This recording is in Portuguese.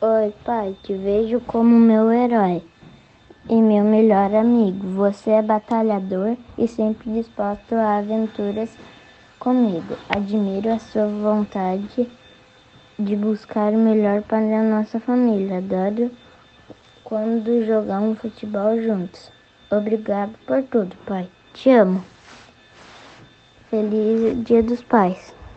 Oi, pai, te vejo como meu herói e meu melhor amigo. Você é batalhador e sempre disposto a aventuras comigo. Admiro a sua vontade de buscar o melhor para a nossa família. Adoro quando jogamos futebol juntos. Obrigado por tudo, pai. Te amo. Feliz Dia dos Pais.